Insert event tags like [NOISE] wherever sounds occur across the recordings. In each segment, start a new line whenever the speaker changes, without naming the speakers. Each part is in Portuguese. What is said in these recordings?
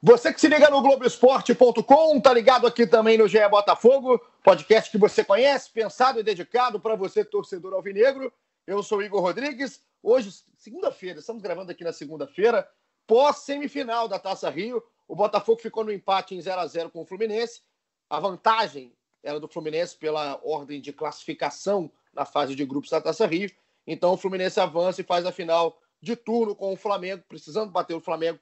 Você que se liga no Globoesporte.com, tá ligado aqui também no GE Botafogo, podcast que você conhece, pensado e dedicado para você, torcedor alvinegro. Eu sou Igor Rodrigues. Hoje, segunda-feira, estamos gravando aqui na segunda-feira, pós-semifinal da Taça Rio. O Botafogo ficou no empate em 0 a 0 com o Fluminense. A vantagem era do Fluminense pela ordem de classificação na fase de grupos da Taça Rio. Então o Fluminense avança e faz a final de turno com o Flamengo, precisando bater o Flamengo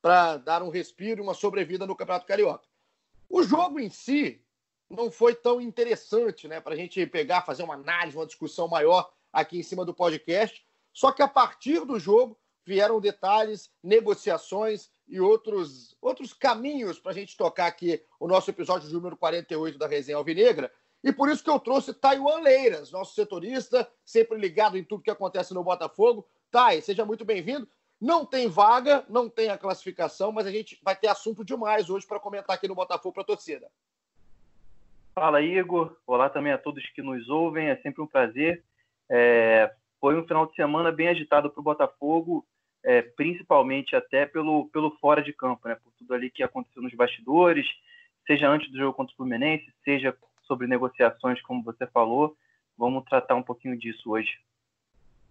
para dar um respiro e uma sobrevida no Campeonato Carioca. O jogo em si não foi tão interessante, né, para a gente pegar, fazer uma análise, uma discussão maior aqui em cima do podcast. Só que a partir do jogo vieram detalhes, negociações e outros, outros caminhos para a gente tocar aqui o nosso episódio número 48 da Resenha Alvinegra. E por isso que eu trouxe Taiwan Leiras, nosso setorista, sempre ligado em tudo que acontece no Botafogo. Tai, seja muito bem-vindo. Não tem vaga, não tem a classificação, mas a gente vai ter assunto demais hoje para comentar aqui no Botafogo para a torcida.
Fala, Igor. Olá também a todos que nos ouvem. É sempre um prazer. É, foi um final de semana bem agitado para o Botafogo, é, principalmente até pelo, pelo fora de campo, né? por tudo ali que aconteceu nos bastidores, seja antes do jogo contra o Fluminense, seja sobre negociações, como você falou. Vamos tratar um pouquinho disso hoje.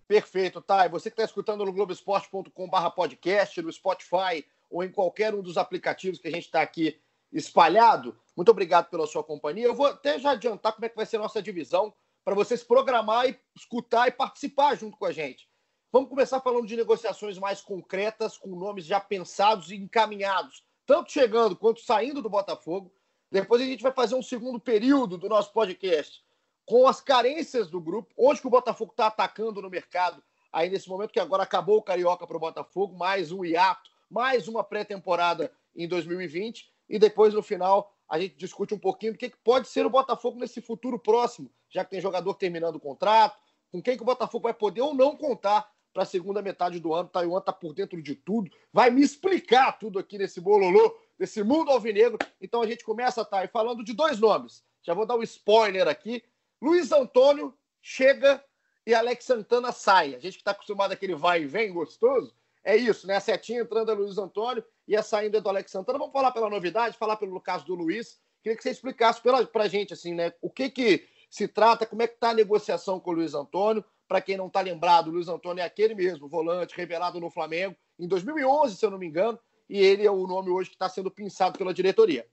Perfeito, tá? E você que está escutando no globesport.com.br podcast, no Spotify ou em qualquer um dos aplicativos que a gente está aqui espalhado, muito obrigado pela sua companhia. Eu vou até já adiantar como é que vai ser a nossa divisão para vocês programar e escutar e participar junto com a gente. Vamos começar falando de negociações mais concretas, com nomes já pensados e encaminhados, tanto chegando quanto saindo do Botafogo. Depois a gente vai fazer um segundo período do nosso podcast com as carências do grupo, onde que o Botafogo está atacando no mercado, aí nesse momento que agora acabou o Carioca para o Botafogo, mais um hiato, mais uma pré-temporada em 2020, e depois no final a gente discute um pouquinho do que, que pode ser o Botafogo nesse futuro próximo, já que tem jogador terminando o contrato, com quem que o Botafogo vai poder ou não contar para a segunda metade do ano. Taiwan está por dentro de tudo, vai me explicar tudo aqui nesse bololô, desse mundo alvinegro. Então a gente começa, Thay, falando de dois nomes. Já vou dar um spoiler aqui. Luiz Antônio chega e Alex Santana sai. A gente que está acostumado àquele vai e vem gostoso, é isso, né? A setinha entrando é Luiz Antônio e a saída é do Alex Santana. Vamos falar pela novidade, falar pelo caso do Luiz. Queria que você explicasse para a gente, assim, né? O que que se trata, como é que está a negociação com o Luiz Antônio. Para quem não está lembrado, o Luiz Antônio é aquele mesmo, volante, revelado no Flamengo, em 2011, se eu não me engano, e ele é o nome hoje que está sendo pensado pela diretoria.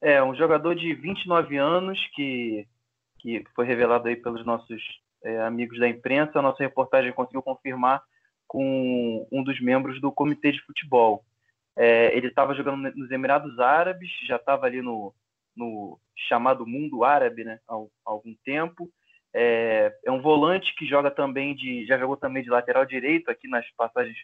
É, um jogador de 29 anos que que foi revelado aí pelos nossos é, amigos da imprensa, a nossa reportagem conseguiu confirmar com um dos membros do comitê de futebol. É, ele estava jogando nos Emirados Árabes, já estava ali no, no, chamado mundo árabe, né, há, algum tempo. É, é, um volante que joga também de, já jogou também de lateral direito aqui nas passagens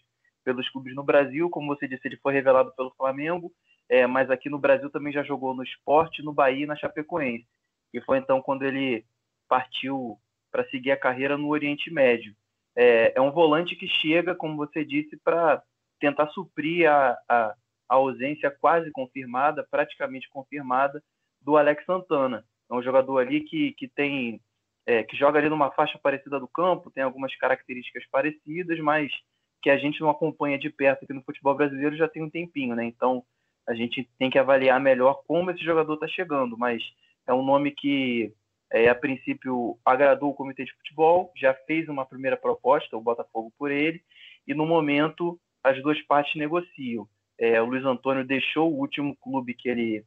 pelos clubes no Brasil, como você disse, ele foi revelado pelo Flamengo, é, mas aqui no Brasil também já jogou no Esporte, no Bahia e na Chapecoense que foi então quando ele partiu para seguir a carreira no Oriente Médio. É, é, um volante que chega, como você disse, para tentar suprir a, a, a, ausência quase confirmada, praticamente confirmada, do Alex Santana. É um jogador ali que, que tem é, que joga ali numa faixa parecida do campo, tem algumas características parecidas, mas que a gente não acompanha de perto aqui no futebol brasileiro já tem um tempinho, né? Então a gente tem que avaliar melhor como esse jogador está chegando, mas é um nome que, é, a princípio, agradou o comitê de futebol, já fez uma primeira proposta, o Botafogo por ele, e no momento as duas partes negociam. É, o Luiz Antônio deixou o último clube que ele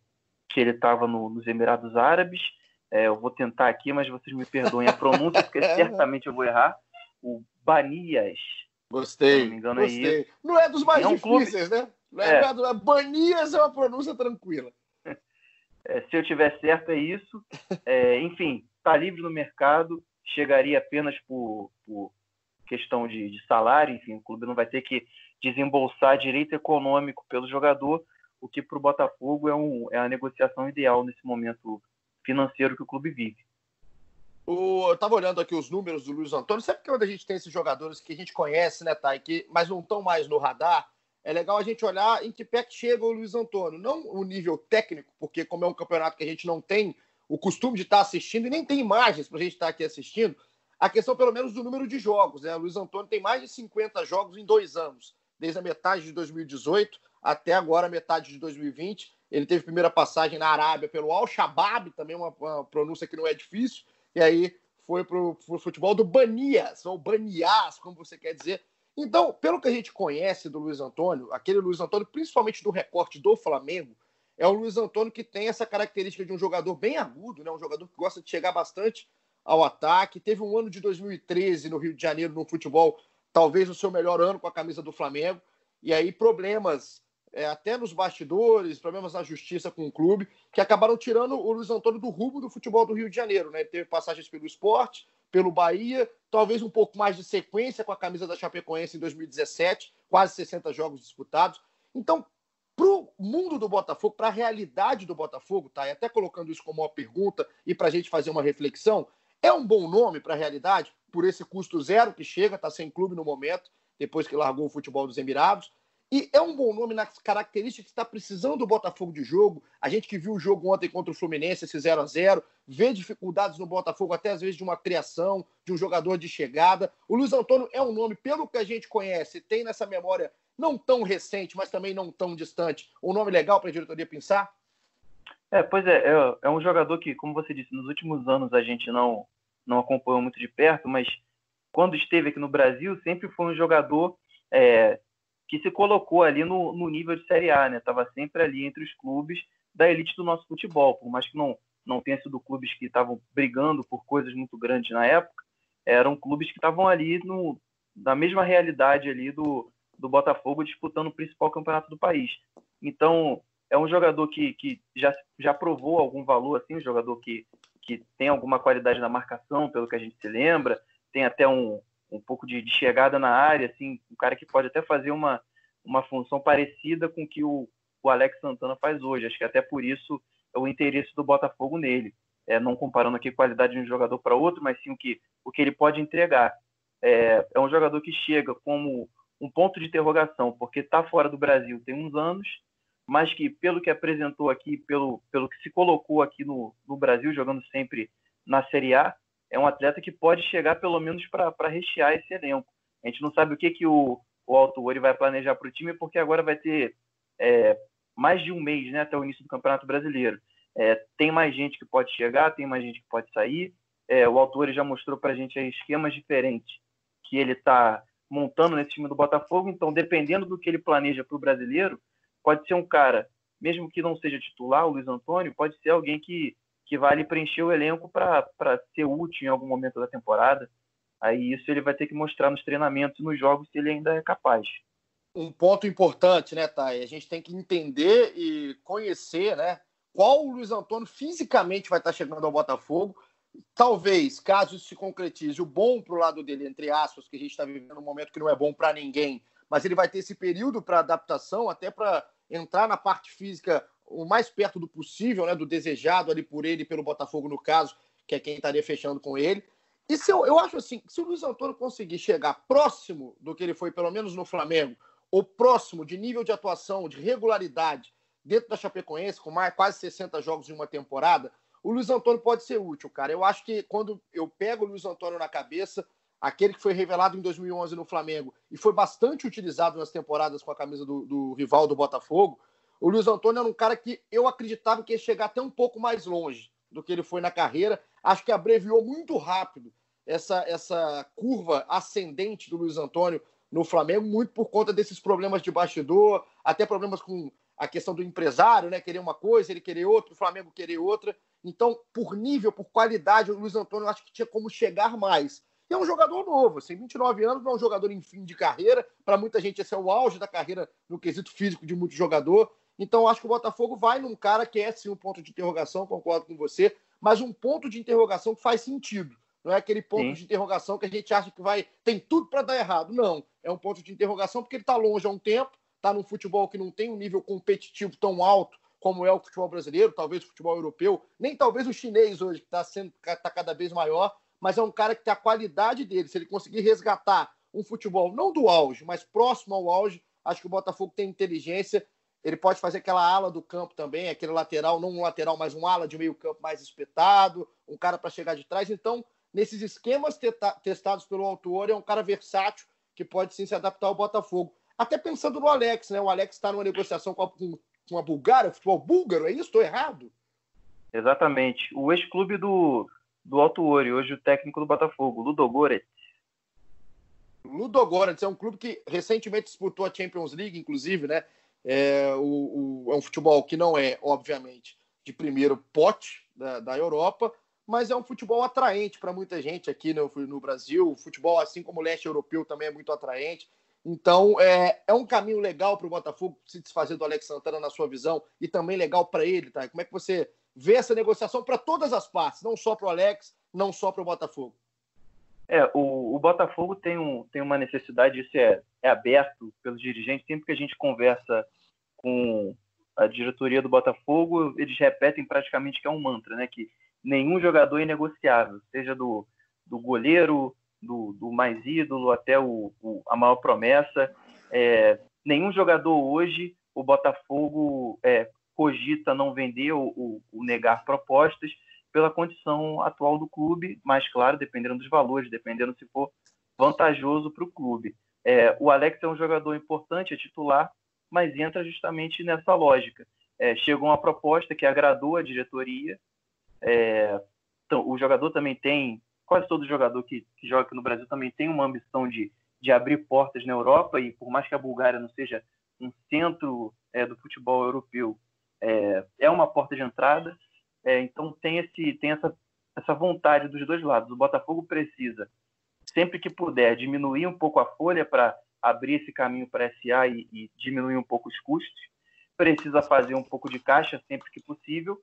que ele estava no, nos Emirados Árabes. É, eu vou tentar aqui, mas vocês me perdoem a pronúncia, porque [LAUGHS] certamente eu vou errar. O Banias.
Gostei. não me engano, é gostei. É não é dos mais é um difíceis, clube... né? Não é, é. Banias é uma pronúncia tranquila.
É, se eu tiver certo, é isso. É, enfim, está livre no mercado, chegaria apenas por, por questão de, de, salário, enfim, o clube não vai ter que desembolsar direito econômico pelo jogador, o que para o Botafogo é, um, é a negociação ideal nesse momento financeiro que o clube vive.
O, eu estava olhando aqui os números do Luiz Antônio. Sempre que a gente tem esses jogadores que a gente conhece, né, Thay, que, mas não estão mais no radar, é legal a gente olhar em que pé que chega o Luiz Antônio. Não o nível técnico, porque como é um campeonato que a gente não tem o costume de estar assistindo e nem tem imagens para a gente estar aqui assistindo, a questão pelo menos do número de jogos. Né? O Luiz Antônio tem mais de 50 jogos em dois anos, desde a metade de 2018 até agora, metade de 2020. Ele teve primeira passagem na Arábia pelo Al-Shabaab, também uma, uma pronúncia que não é difícil, e aí foi para o futebol do Banias, ou Banias, como você quer dizer. Então, pelo que a gente conhece do Luiz Antônio, aquele Luiz Antônio, principalmente do recorte do Flamengo, é o Luiz Antônio que tem essa característica de um jogador bem agudo, né? um jogador que gosta de chegar bastante ao ataque. Teve um ano de 2013 no Rio de Janeiro no futebol, talvez o seu melhor ano com a camisa do Flamengo. E aí problemas é, até nos bastidores, problemas na justiça com o clube, que acabaram tirando o Luiz Antônio do rumo do futebol do Rio de Janeiro. Né? Ele teve passagens pelo esporte, pelo Bahia, talvez um pouco mais de sequência com a camisa da Chapecoense em 2017, quase 60 jogos disputados. Então, para o mundo do Botafogo, para a realidade do Botafogo, tá? E até colocando isso como uma pergunta e para a gente fazer uma reflexão, é um bom nome para a realidade, por esse custo zero que chega, está sem clube no momento, depois que largou o futebol dos Emirados. E é um bom nome nas características que está precisando do Botafogo de jogo. A gente que viu o jogo ontem contra o Fluminense, esse 0 a 0 vê dificuldades no Botafogo, até às vezes de uma criação, de um jogador de chegada. O Luiz Antônio é um nome, pelo que a gente conhece, tem nessa memória não tão recente, mas também não tão distante, um nome legal para a diretoria pensar?
É, pois é, é, é, um jogador que, como você disse, nos últimos anos a gente não, não acompanhou muito de perto, mas quando esteve aqui no Brasil, sempre foi um jogador é, que se colocou ali no, no nível de Série A, né? Estava sempre ali entre os clubes da elite do nosso futebol, por mais que não, não tenha sido clubes que estavam brigando por coisas muito grandes na época, eram clubes que estavam ali no, na mesma realidade ali do, do Botafogo disputando o principal campeonato do país. Então, é um jogador que, que já, já provou algum valor, assim, um jogador que, que tem alguma qualidade na marcação, pelo que a gente se lembra, tem até um, um pouco de, de, chegada na área, assim, um cara que pode até fazer uma, uma função parecida com o que o, o Alex Santana faz hoje. Acho que até por isso é o interesse do Botafogo nele. É, não comparando aqui a qualidade de um jogador para outro, mas sim o que, o que ele pode entregar. É, é um jogador que chega como um ponto de interrogação, porque está fora do Brasil tem uns anos, mas que, pelo que apresentou aqui, pelo, pelo que se colocou aqui no, no Brasil, jogando sempre na Série A, é um atleta que pode chegar pelo menos para rechear esse elenco. A gente não sabe o que, que o, o Alto Ori vai planejar para o time, porque agora vai ter é, mais de um mês né, até o início do Campeonato Brasileiro. É, tem mais gente que pode chegar, tem mais gente que pode sair. É, o autor já mostrou para a gente esquemas diferentes que ele está montando nesse time do Botafogo. Então, dependendo do que ele planeja para o brasileiro, pode ser um cara, mesmo que não seja titular, o Luiz Antônio, pode ser alguém que que vale preencher o elenco para ser útil em algum momento da temporada. Aí isso ele vai ter que mostrar nos treinamentos e nos jogos se ele ainda é capaz.
Um ponto importante, né, Thay? A gente tem que entender e conhecer, né, qual o Luiz Antônio fisicamente vai estar chegando ao Botafogo. Talvez, caso isso se concretize, o bom para o lado dele, entre aspas, que a gente está vivendo um momento que não é bom para ninguém, mas ele vai ter esse período para adaptação, até para entrar na parte física o mais perto do possível, né, do desejado ali por ele, pelo Botafogo no caso, que é quem estaria fechando com ele. E se eu, eu acho assim, se o Luiz Antônio conseguir chegar próximo do que ele foi, pelo menos no Flamengo, ou próximo de nível de atuação, de regularidade, dentro da Chapecoense, com mais quase 60 jogos em uma temporada, o Luiz Antônio pode ser útil, cara. Eu acho que quando eu pego o Luiz Antônio na cabeça, aquele que foi revelado em 2011 no Flamengo e foi bastante utilizado nas temporadas com a camisa do, do rival do Botafogo, o Luiz Antônio era um cara que eu acreditava que ia chegar até um pouco mais longe do que ele foi na carreira. Acho que abreviou muito rápido essa, essa curva ascendente do Luiz Antônio no Flamengo, muito por conta desses problemas de bastidor, até problemas com a questão do empresário, né? Querer uma coisa, ele querer outra, o Flamengo querer outra. Então, por nível, por qualidade, o Luiz Antônio acho que tinha como chegar mais. E é um jogador novo, assim, 29 anos, não é um jogador em fim de carreira. Para muita gente, esse é o auge da carreira no quesito físico de muito jogador. Então, acho que o Botafogo vai num cara que é sim um ponto de interrogação, concordo com você, mas um ponto de interrogação que faz sentido. Não é aquele ponto Sim. de interrogação que a gente acha que vai tem tudo para dar errado. Não, é um ponto de interrogação porque ele está longe há um tempo, está num futebol que não tem um nível competitivo tão alto como é o futebol brasileiro, talvez o futebol europeu, nem talvez o chinês hoje, que está sendo tá cada vez maior, mas é um cara que tem a qualidade dele. Se ele conseguir resgatar um futebol não do auge, mas próximo ao auge, acho que o Botafogo tem inteligência. Ele pode fazer aquela ala do campo também, aquele lateral, não um lateral, mas um ala de meio campo mais espetado, um cara para chegar de trás. Então, nesses esquemas testados pelo autor, é um cara versátil que pode sim se adaptar ao Botafogo. Até pensando no Alex, né? O Alex está numa negociação com a, com a Bulgária, futebol búlgaro, é isso? Estou errado?
Exatamente. O ex-clube do, do Alto Ori, hoje o técnico do Botafogo, Ludogorets.
Ludogorets é um clube que recentemente disputou a Champions League, inclusive, né? É, o, o, é um futebol que não é, obviamente, de primeiro pote da, da Europa, mas é um futebol atraente para muita gente aqui no, no Brasil. O futebol, assim como o leste europeu, também é muito atraente. Então, é, é um caminho legal para o Botafogo se desfazer do Alex Santana, na sua visão, e também legal para ele, tá? Como é que você vê essa negociação para todas as partes, não só para o Alex, não só para o Botafogo?
É, o, o, Botafogo tem, um, tem uma necessidade, isso é, é aberto pelos dirigentes, sempre que a gente conversa com a diretoria do Botafogo, eles repetem praticamente que é um mantra, né? Que nenhum jogador é negociável, seja do, do goleiro, do, do mais ídolo até o, o a maior promessa. É, nenhum jogador hoje, o Botafogo é, cogita não vender ou, ou, negar propostas pela condição atual do clube, mas claro, dependendo dos valores, dependendo se for vantajoso para o clube. É, o Alex é um jogador importante, é titular, mas entra justamente nessa lógica. É, chegou uma proposta que agradou a diretoria. É, então, o jogador também tem quase todo jogador que, que joga aqui no Brasil também tem uma ambição de, de abrir portas na Europa, e por mais que a Bulgária não seja um centro é, do futebol europeu, é, é uma porta de entrada. É, então tem, esse, tem essa, essa vontade dos dois lados. O Botafogo precisa, sempre que puder, diminuir um pouco a folha para abrir esse caminho para SA e, e diminuir um pouco os custos. Precisa fazer um pouco de caixa sempre que possível.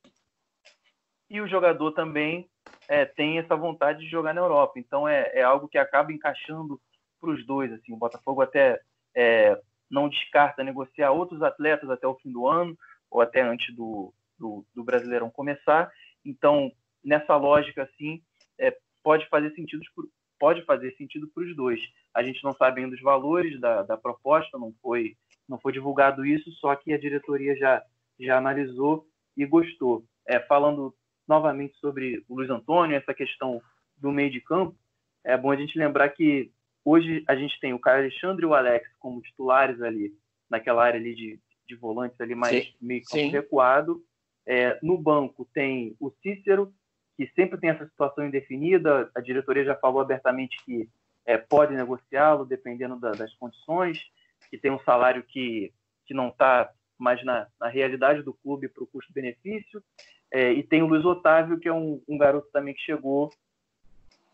E o jogador também é, tem essa vontade de jogar na Europa. Então é, é algo que acaba encaixando para os dois. Assim, o Botafogo até é, não descarta negociar outros atletas até o fim do ano ou até antes do, do, do Brasileirão começar. Então nessa lógica assim é, pode fazer sentido pode fazer sentido para os dois. A gente não sabe ainda os valores da, da proposta, não foi não foi divulgado isso, só que a diretoria já já analisou e gostou. É, falando novamente sobre o Luiz Antônio, essa questão do meio de campo, é bom a gente lembrar que hoje a gente tem o Caio Alexandre e o Alex como titulares ali, naquela área ali de, de volantes ali mais sim, meio campo recuado. É, no banco tem o Cícero, que sempre tem essa situação indefinida, a diretoria já falou abertamente que é, pode negociá-lo dependendo da, das condições, que tem um salário que, que não está mais na, na realidade do clube para o custo-benefício. É, e tem o Luiz Otávio, que é um, um, garoto também que chegou,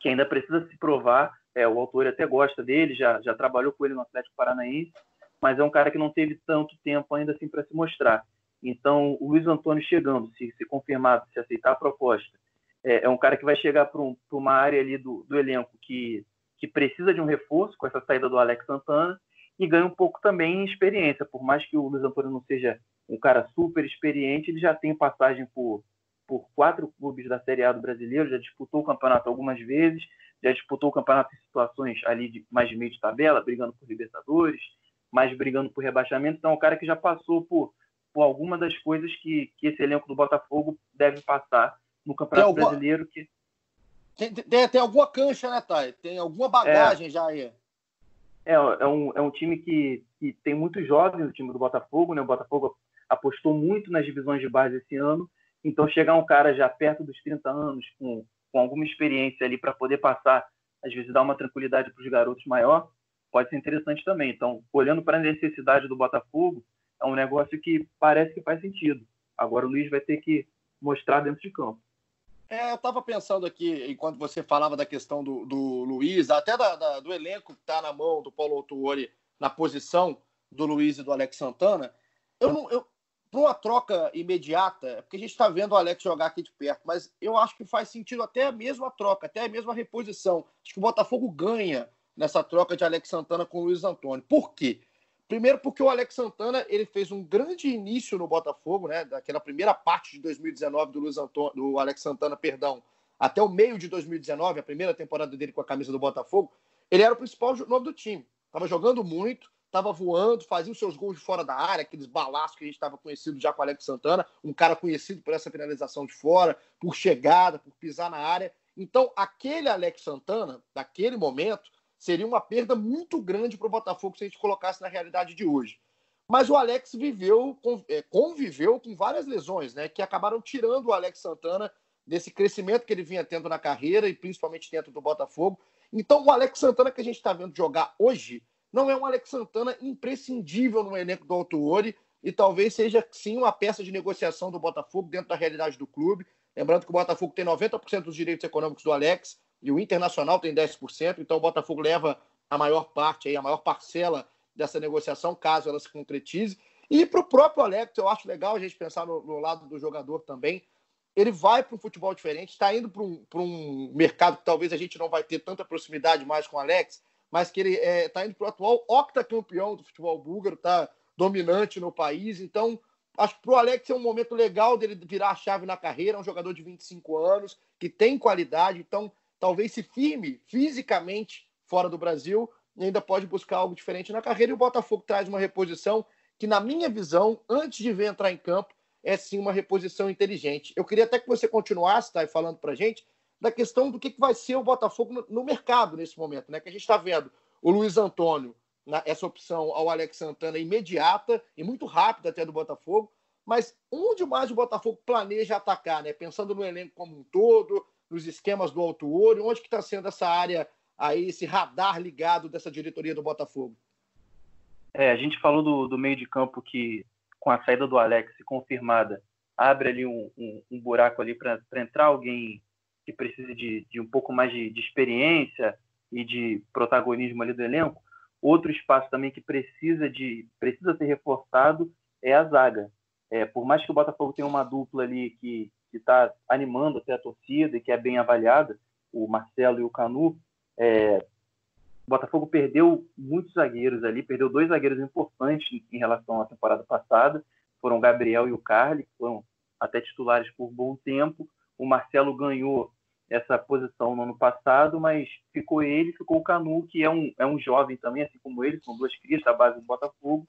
que ainda precisa se provar. É, o autor até gosta dele, já, já trabalhou com ele no Atlético Paranaense, mas é um cara que não teve tanto tempo ainda assim para se mostrar. Então, o Luiz Antônio chegando, se, se confirmado, se aceitar a proposta, é, é um cara que vai chegar para um, uma área ali do, do elenco que, que precisa de um reforço com essa saída do Alex Santana e ganha um pouco também em experiência. Por mais que o Luiz Antônio não seja um cara super experiente, ele já tem passagem por, por quatro clubes da Série A do brasileiro, já disputou o campeonato algumas vezes, já disputou o campeonato em situações ali de mais de meio de tabela, brigando por Libertadores, mais brigando por rebaixamento. Então, é um cara que já passou por, por alguma das coisas que, que esse elenco do Botafogo deve passar no Campeonato alguma... Brasileiro. Que...
Tem, tem, tem, alguma cancha, né, Thay? Tem alguma bagagem é... já aí.
É, é, um, é um time que, que tem muitos jovens, o time do Botafogo, né? O Botafogo apostou muito nas divisões de base esse ano. Então, chegar um cara já perto dos 30 anos, com, com alguma experiência ali para poder passar, às vezes dar uma tranquilidade para os garotos maior, pode ser interessante também. Então, olhando para a necessidade do Botafogo, é um negócio que parece que faz sentido. Agora o Luiz vai ter que mostrar dentro de campo.
É, eu estava pensando aqui, enquanto você falava da questão do, do Luiz, até da, da, do elenco que está na mão do Paulo Autuori na posição do Luiz e do Alex Santana, eu não, eu, para uma troca imediata, é porque a gente está vendo o Alex jogar aqui de perto, mas eu acho que faz sentido até a mesma troca, até a mesma reposição. Acho que o Botafogo ganha nessa troca de Alex Santana com o Luiz Antônio. Por quê? Primeiro porque o Alex Santana ele fez um grande início no Botafogo, né? Daquela primeira parte de 2019 do Luiz Antônio, do Alex Santana, perdão, até o meio de 2019, a primeira temporada dele com a camisa do Botafogo, ele era o principal nome do time. Estava jogando muito, estava voando, fazia os seus gols de fora da área, aqueles balaços que a gente estava conhecido já com o Alex Santana, um cara conhecido por essa finalização de fora, por chegada, por pisar na área. Então, aquele Alex Santana, daquele momento, seria uma perda muito grande para o Botafogo se a gente colocasse na realidade de hoje. Mas o Alex viveu, é, conviveu com várias lesões, né, que acabaram tirando o Alex Santana desse crescimento que ele vinha tendo na carreira e principalmente dentro do Botafogo. Então, o Alex Santana que a gente está vendo jogar hoje não é um Alex Santana imprescindível no elenco do Autuori e talvez seja sim uma peça de negociação do Botafogo dentro da realidade do clube. Lembrando que o Botafogo tem 90% dos direitos econômicos do Alex e o Internacional tem 10%, então o Botafogo leva a maior parte, aí, a maior parcela dessa negociação, caso ela se concretize. E para o próprio Alex, eu acho legal a gente pensar no, no lado do jogador também. Ele vai para um futebol diferente, está indo para um, um mercado que talvez a gente não vai ter tanta proximidade mais com o Alex, mas que ele está é, tá indo para o atual octacampeão do futebol búlgaro, está dominante no país. Então, acho que para o Alex é um momento legal dele virar a chave na carreira. É um jogador de 25 anos, que tem qualidade, então talvez se firme fisicamente fora do Brasil e ainda pode buscar algo diferente na carreira. E o Botafogo traz uma reposição que, na minha visão, antes de ver entrar em campo, é sim uma reposição inteligente. Eu queria até que você continuasse, tá, falando para gente da questão do que, vai ser o Botafogo no, no mercado nesse momento, né? Que a gente está vendo o Luiz Antônio, na, essa opção ao Alex Santana imediata e muito rápida até do Botafogo, mas onde mais o Botafogo planeja atacar, né? Pensando no elenco como um todo, nos esquemas do Alto Ouro, onde que está sendo essa área aí, esse radar ligado dessa diretoria do Botafogo?
É, a gente falou do, do meio de campo que, com a saída do Alex confirmada, abre ali um, um, um buraco ali para entrar alguém que precisa de, de um pouco mais de, de, experiência e de protagonismo ali do elenco. Outro espaço também que precisa de precisa ser reforçado é a zaga. É, por mais que o Botafogo tenha uma dupla ali que está animando até a torcida e que é bem avaliada, o Marcelo e o Canu, é, o Botafogo perdeu muitos zagueiros ali, perdeu dois zagueiros importantes em relação à temporada passada, foram o Gabriel e o Carly, que foram até titulares por bom tempo. O Marcelo ganhou essa posição no ano passado, mas ficou ele, ficou o Canu, que é um, é um jovem também, assim como ele, são duas crias da base do Botafogo.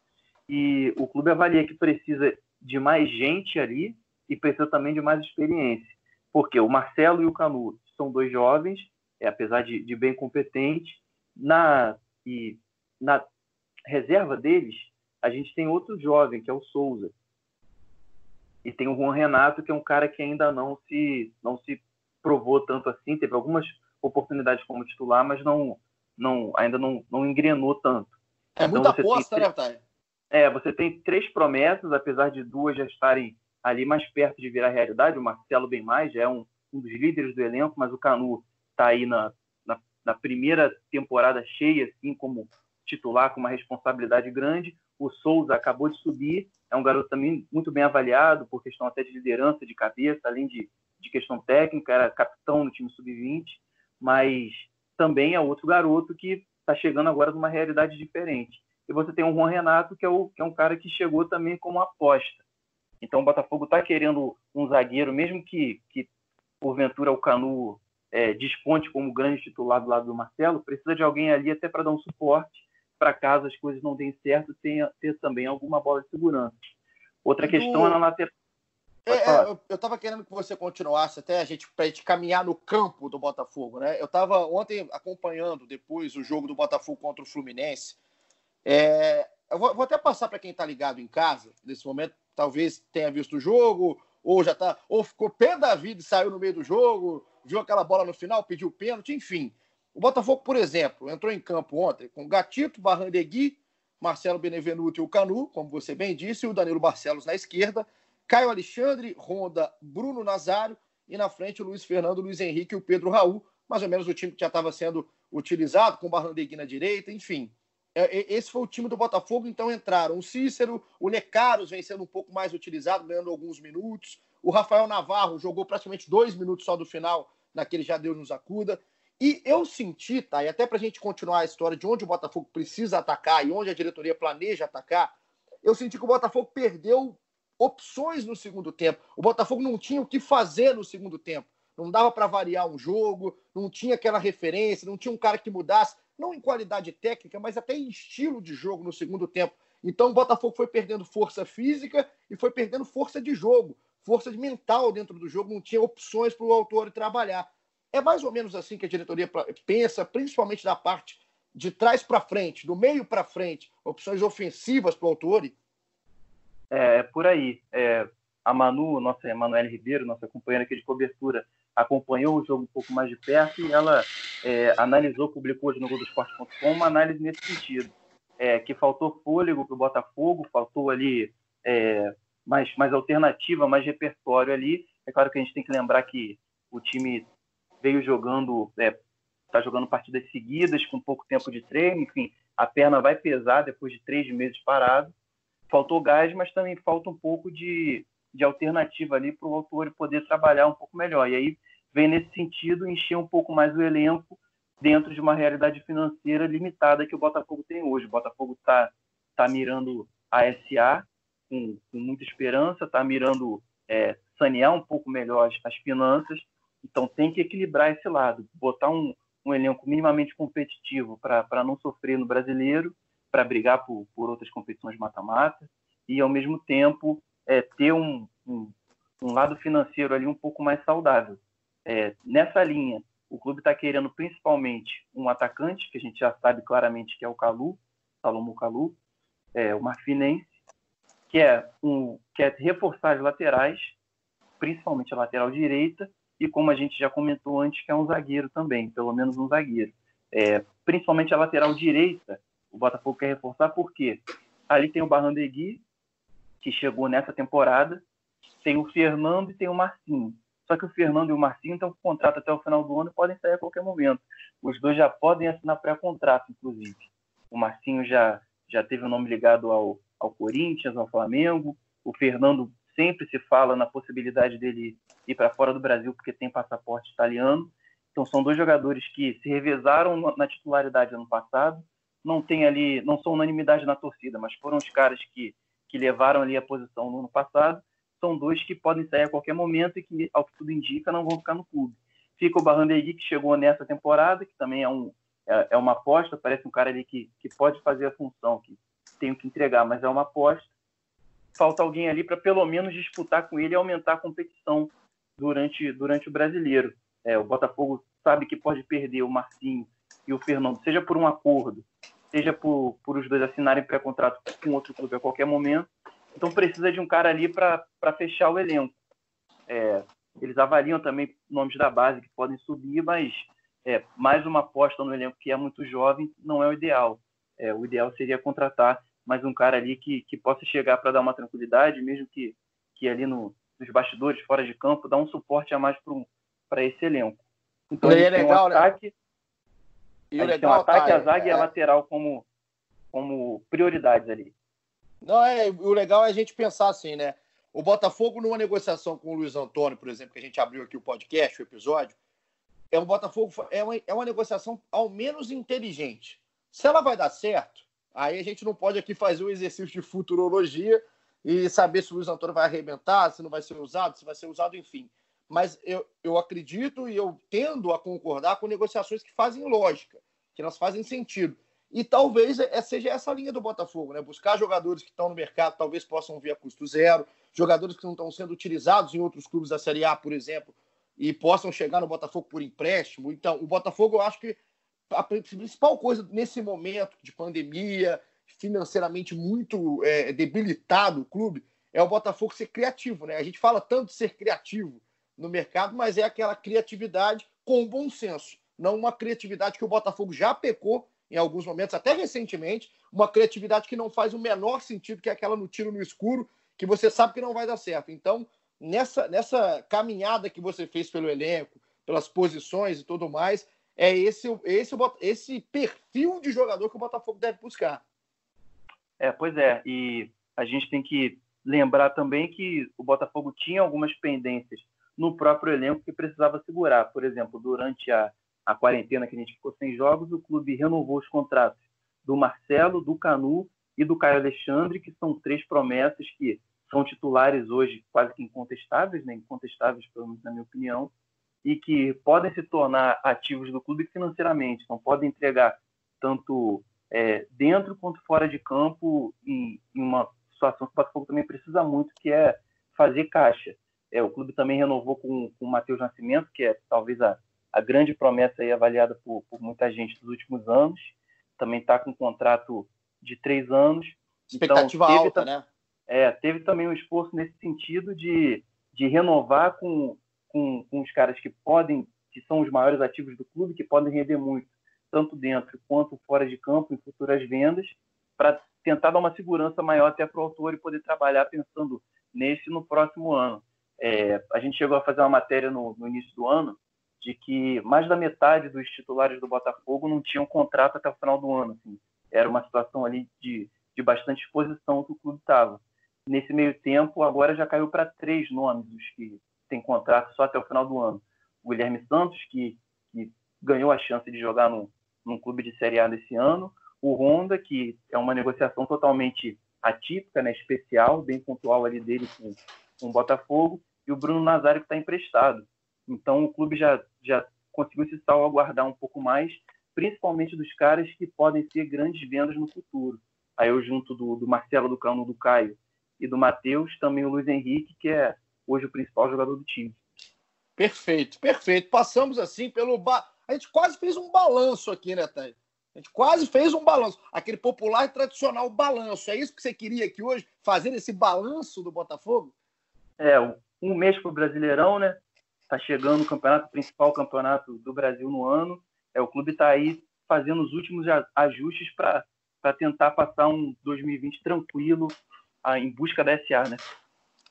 E o clube avalia que precisa de mais gente ali e precisa também de mais experiência. Porque o Marcelo e o Canu são dois jovens, é, apesar de, de bem competentes, na, e na reserva deles, a gente tem outro jovem, que é o Souza, e tem o Juan Renato, que é um cara que ainda não se, não se provou tanto assim, teve algumas oportunidades como titular, mas não, não ainda não, não engrenou tanto.
É então, muita aposta, né, Thay?
É, você tem três promessas, apesar de duas já estarem ali mais perto de virar realidade. O Marcelo bem mais, já é um, um dos líderes do elenco, mas o Canu está aí na, na, na, primeira temporada cheia, assim, como titular, com uma responsabilidade grande. O Souza acabou de subir, é um garoto também muito bem avaliado, por questão até de liderança de cabeça, além de, de questão técnica, era capitão no time sub-20, mas também é outro garoto que está chegando agora numa realidade diferente. E você tem o Juan Renato, que é, o, que é um cara que chegou também como aposta. Então o Botafogo está querendo um zagueiro, mesmo que, que porventura o Canu é, desponte como grande titular do lado do Marcelo, precisa de alguém ali até para dar um suporte para caso as coisas não deem certo, tenha, ter também alguma bola de segurança. Outra questão é na lateral.
É, é, eu estava querendo que você continuasse até a gente para gente caminhar no campo do Botafogo, né? Eu estava ontem acompanhando depois o jogo do Botafogo contra o Fluminense. É, eu vou, vou, até passar para quem está ligado em casa nesse momento, talvez tenha visto o jogo ou já tá ou ficou pé da vida e saiu no meio do jogo, viu aquela bola no final, pediu pênalti, enfim. O Botafogo, por exemplo, entrou em campo ontem com Gatito, Barrandegui, Marcelo Benevenuto e o Canu, como você bem disse, e o Danilo Barcelos na esquerda, Caio Alexandre, Ronda, Bruno Nazário e na frente o Luiz Fernando, Luiz Henrique e o Pedro Raul, mais ou menos o time que já estava sendo utilizado, com o Barrandegui na direita, enfim. É, esse foi o time do Botafogo, então entraram o Cícero, o Necaros vem sendo um pouco mais utilizado, ganhando alguns minutos. O Rafael Navarro jogou praticamente dois minutos só do final, naquele já Deus nos acuda. E eu senti, tá? E até para a gente continuar a história de onde o Botafogo precisa atacar e onde a diretoria planeja atacar, eu senti que o Botafogo perdeu opções no segundo tempo. O Botafogo não tinha o que fazer no segundo tempo. Não dava para variar um jogo, não tinha aquela referência, não tinha um cara que mudasse, não em qualidade técnica, mas até em estilo de jogo no segundo tempo. Então o Botafogo foi perdendo força física e foi perdendo força de jogo, força mental dentro do jogo, não tinha opções para o autor trabalhar. É mais ou menos assim que a diretoria pensa, principalmente da parte de trás para frente, do meio para frente, opções ofensivas para o autor?
É, é, por aí. É, a Manu, nossa Emanuele Ribeiro, nossa companheira aqui de cobertura, acompanhou o jogo um pouco mais de perto e ela é, analisou, publicou hoje no Globoesporte.com uma análise nesse sentido. É, que faltou fôlego para o Botafogo, faltou ali é, mais, mais alternativa, mais repertório ali. É claro que a gente tem que lembrar que o time veio jogando, está é, jogando partidas seguidas, com pouco tempo de treino, enfim, a perna vai pesar depois de três meses parado. Faltou gás, mas também falta um pouco de, de alternativa ali para o autor poder trabalhar um pouco melhor. E aí vem nesse sentido encher um pouco mais o elenco dentro de uma realidade financeira limitada que o Botafogo tem hoje. O Botafogo está tá mirando a SA com, com muita esperança, está mirando é, sanear um pouco melhor as, as, finanças, então tem que equilibrar esse lado, botar um, um elenco minimamente competitivo para não sofrer no brasileiro, para brigar por, por outras competições mata-mata, e ao mesmo tempo é, ter um, um, um, lado financeiro ali um pouco mais saudável. É, nessa linha, o clube está querendo principalmente um atacante, que a gente já sabe claramente que é o Calu, Salomo Calu, é, o Marfinense, que é, um, que é reforçar as laterais, principalmente a lateral direita, e como a gente já comentou antes, que é um zagueiro também, pelo menos um zagueiro. É, principalmente a lateral direita, o Botafogo quer reforçar porque ali tem o Barrandegui, que chegou nessa temporada, tem o Fernando e tem o Marcinho. Só que o Fernando e o Marcinho estão com contrato até o final do ano e podem sair a qualquer momento. Os dois já podem assinar pré-contrato, inclusive. O Marcinho já, já teve o nome ligado ao, ao Corinthians, ao Flamengo. O Fernando sempre se fala na possibilidade dele ir para fora do Brasil porque tem passaporte italiano. Então são dois jogadores que se revezaram na titularidade ano passado. Não tem ali, não são unanimidade na torcida, mas foram os caras que que levaram ali a posição no ano passado, são dois que podem sair a qualquer momento e que, ao que tudo indica, não vão ficar no clube. Fica o Barrandegui, que chegou nessa temporada, que também é, um, é, é uma aposta, parece um cara ali que, que pode fazer a função, que tem que entregar, mas é uma aposta. Falta alguém ali para pelo menos disputar com ele e aumentar a competição durante, durante o brasileiro. É, o Botafogo sabe que pode perder o Marcinho e o Fernando, seja por um acordo, seja por, por os dois assinarem pré-contrato com outro clube a qualquer momento. Então precisa de um cara ali para fechar o elenco. É, eles avaliam também nomes da base que podem subir, mas é, mais uma aposta no elenco que é muito jovem não é o ideal. É, o ideal seria contratar mais um cara ali que, que possa chegar para dar uma tranquilidade, mesmo que, que ali no, nos bastidores, fora de campo, dar um suporte a mais para esse elenco.
Então, é legal, um né? ataque, né?
E a legal, tem o ataque, tá, a zaga é... e a lateral como, como prioridades ali.
Não, é, o legal é a gente pensar assim, né? O Botafogo, numa negociação com o Luiz Antônio, por exemplo, que a gente abriu aqui o podcast, o episódio, é um Botafogo, é uma, é uma negociação ao menos inteligente. Se ela vai dar certo, aí a gente não pode aqui fazer o um exercício de futurologia e saber se o Luiz Antônio vai arrebentar, se não vai ser usado, se vai ser usado, enfim. Mas eu, eu acredito e eu tendo a concordar com negociações que fazem lógica que elas fazem sentido. E talvez é, seja essa a linha do Botafogo, né? Buscar jogadores que estão no mercado, talvez possam vir a custo zero, jogadores que não estão sendo utilizados em outros clubes da Série A, por exemplo, e possam chegar no Botafogo por empréstimo. Então, o Botafogo, eu acho que a principal coisa nesse momento de pandemia, financeiramente muito é, debilitado o clube, é o Botafogo ser criativo, né? A gente fala tanto de ser criativo no mercado, mas é aquela criatividade com bom senso não uma criatividade que o Botafogo já pecou em alguns momentos, até recentemente, uma criatividade que não faz o menor sentido, que é aquela no tiro no escuro, que você sabe que não vai dar certo. Então, nessa, nessa caminhada que você fez pelo elenco, pelas posições e tudo mais, é esse, esse, esse perfil de jogador que o Botafogo deve buscar.
É, pois é. E a gente tem que lembrar também que o Botafogo tinha algumas pendências no próprio elenco que precisava segurar. Por exemplo, durante a, a quarentena que a gente ficou sem jogos, o clube renovou os contratos do Marcelo, do Canu e do Caio Alexandre, que são três promessas que são titulares hoje quase que incontestáveis, né? incontestáveis, pelo menos na minha opinião, e que podem se tornar ativos do clube financeiramente, então podem entregar tanto é, dentro quanto fora de campo em, em, uma situação que o Botafogo também precisa muito, que é fazer caixa. É, o clube também renovou com, com o Matheus Nascimento, que é talvez a, a grande promessa aí avaliada por, por muita gente nos últimos anos. Também está com um contrato de três anos.
Expectativa então, alta, né?
É, teve também um esforço nesse sentido de, de renovar com, com, com os caras que podem, que são os maiores ativos do clube, que podem render muito, tanto dentro quanto fora de campo, em futuras vendas, para tentar dar uma segurança maior até para o autor e poder trabalhar pensando nesse no próximo ano. É, a gente chegou a fazer uma matéria no, no, início do ano de que mais da metade dos titulares do Botafogo não tinham contrato até o final do ano. Assim. Era uma situação ali de, de bastante exposição que o clube estava. Nesse meio tempo, agora já caiu para três nomes os que têm contrato só até o final do ano. O Guilherme Santos, que, que ganhou a chance de jogar no, num clube de Série A nesse ano. O Honda, que é uma negociação totalmente atípica, né, especial, bem pontual ali dele com, com o Botafogo e o Bruno Nazário que está emprestado. Então o clube já, já conseguiu se salvaguardar um pouco mais, principalmente dos caras que podem ser grandes vendas no futuro. Aí eu junto do, do Marcelo, do Cano, do Caio e do Matheus, também o Luiz Henrique, que é hoje o principal jogador do time.
Perfeito, perfeito. Passamos assim pelo. Ba... A gente quase fez um balanço aqui, né, Thay? A gente quase fez um balanço. Aquele popular e tradicional balanço. É isso que você queria aqui hoje? Fazer esse balanço do Botafogo?
É, um mês para o Brasileirão, né? Tá chegando o campeonato, o principal campeonato do Brasil no ano. É, o clube está aí fazendo os últimos ajustes para tentar passar um 2020 tranquilo em busca da SA, né?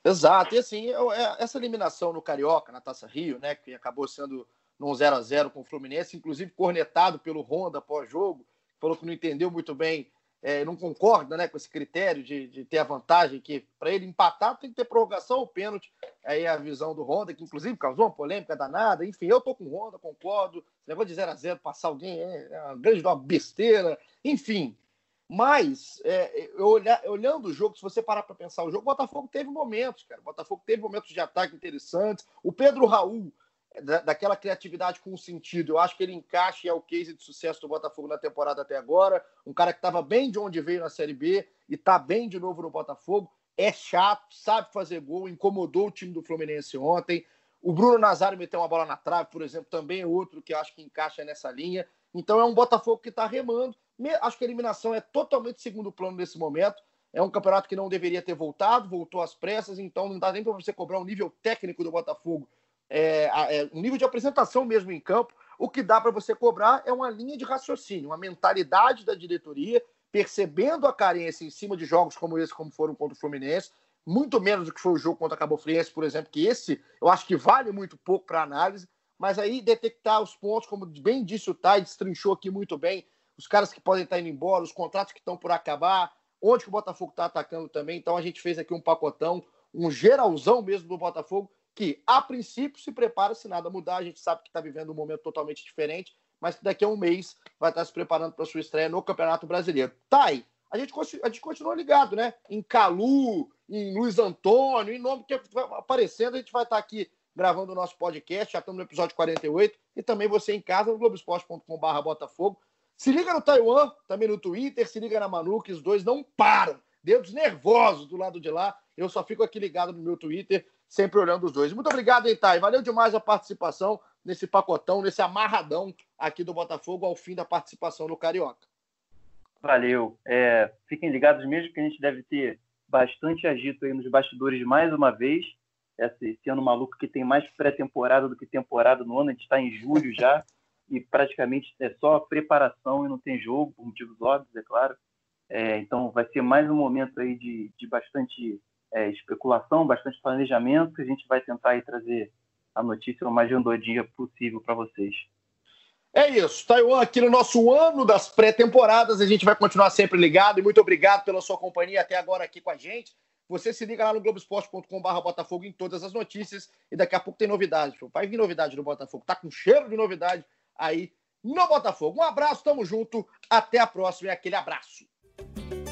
Exato, e assim, é, essa eliminação no Carioca, na Taça Rio, né, que acabou sendo num 0 a 0 com o Fluminense, inclusive cornetado pelo Honda pós-jogo, falou que não entendeu muito bem é, não concorda né, com esse critério de, de ter a vantagem que para ele empatar tem que ter prorrogação ou pênalti. Aí é a visão do Honda, que inclusive causou uma polêmica danada. Enfim, eu tô com o Honda, concordo. Esse negócio de 0 a 0 passar alguém é, é uma grande uma besteira. Enfim, mas é, olhando o jogo, se você parar para pensar o jogo, o Botafogo teve momentos, cara. O Botafogo teve momentos de ataque interessantes. O Pedro Raul da, daquela criatividade com sentido. Eu acho que ele encaixa e é o case de sucesso do Botafogo na temporada até agora. Um cara que estava bem de onde veio na Série B e está bem de novo no Botafogo. É chato, sabe fazer gol, incomodou o time do Fluminense ontem. O Bruno Nazário meteu uma bola na trave, por exemplo, também é outro que acho que encaixa nessa linha. Então é um Botafogo que está remando. Acho que a eliminação é totalmente segundo plano nesse momento. É um campeonato que não deveria ter voltado, voltou às pressas, então não dá nem para você cobrar um nível técnico do Botafogo é, é, um nível de apresentação mesmo em campo, o que dá para você cobrar é uma linha de raciocínio, uma mentalidade da diretoria, percebendo a carência em cima de jogos como esse, como foram contra o Fluminense, muito menos do que foi o jogo contra a Cabo Friense, por exemplo, que esse eu acho que vale muito pouco para análise, mas aí detectar os pontos, como bem disse o Thay, destrinchou aqui muito bem, os caras que podem estar indo embora, os contratos que estão por acabar, onde que o Botafogo está atacando também. Então a gente fez aqui um pacotão, um geralzão mesmo do Botafogo, que, a princípio, se prepara se nada mudar. A gente sabe que está vivendo um momento totalmente diferente, mas que daqui a um mês vai estar se preparando para sua estreia no Campeonato Brasileiro. Tá aí. A gente, a gente continua ligado, né? Em Calu, em Luiz Antônio, em nome que vai aparecendo, a gente vai estar aqui gravando o nosso podcast. Já estamos no episódio 48. E também você em casa no Globoesporte.com.br Botafogo. Se liga no Taiwan, também no Twitter, se liga na Manu, que os dois não param. Dedos nervosos do lado de lá. Eu só fico aqui ligado no meu Twitter sempre olhando os dois. Muito obrigado, Itai. Valeu demais a participação nesse pacotão, nesse amarradão aqui do Botafogo ao fim da participação no Carioca.
Valeu. É, fiquem ligados mesmo que a gente deve ter bastante agito aí nos bastidores mais uma vez. Esse, esse ano maluco que tem mais pré-temporada do que temporada no ano, a gente está em julho já e praticamente é só preparação e não tem jogo, por motivos óbvios, é claro. É, então vai ser mais um momento aí de, de bastante é, especulação, bastante planejamento, que a gente vai tentar aí trazer a notícia o mais redondinha possível para vocês.
É isso, Taiwan, aqui no nosso ano das pré-temporadas, a gente vai continuar sempre ligado e muito obrigado pela sua companhia até agora aqui com a gente. Você se liga lá no Globoesporte.com.br Botafogo em todas as notícias e daqui a pouco tem novidade. Vai vir novidade no Botafogo, tá com cheiro de novidade aí no Botafogo. Um abraço, tamo junto, até a próxima e aquele abraço. Bye.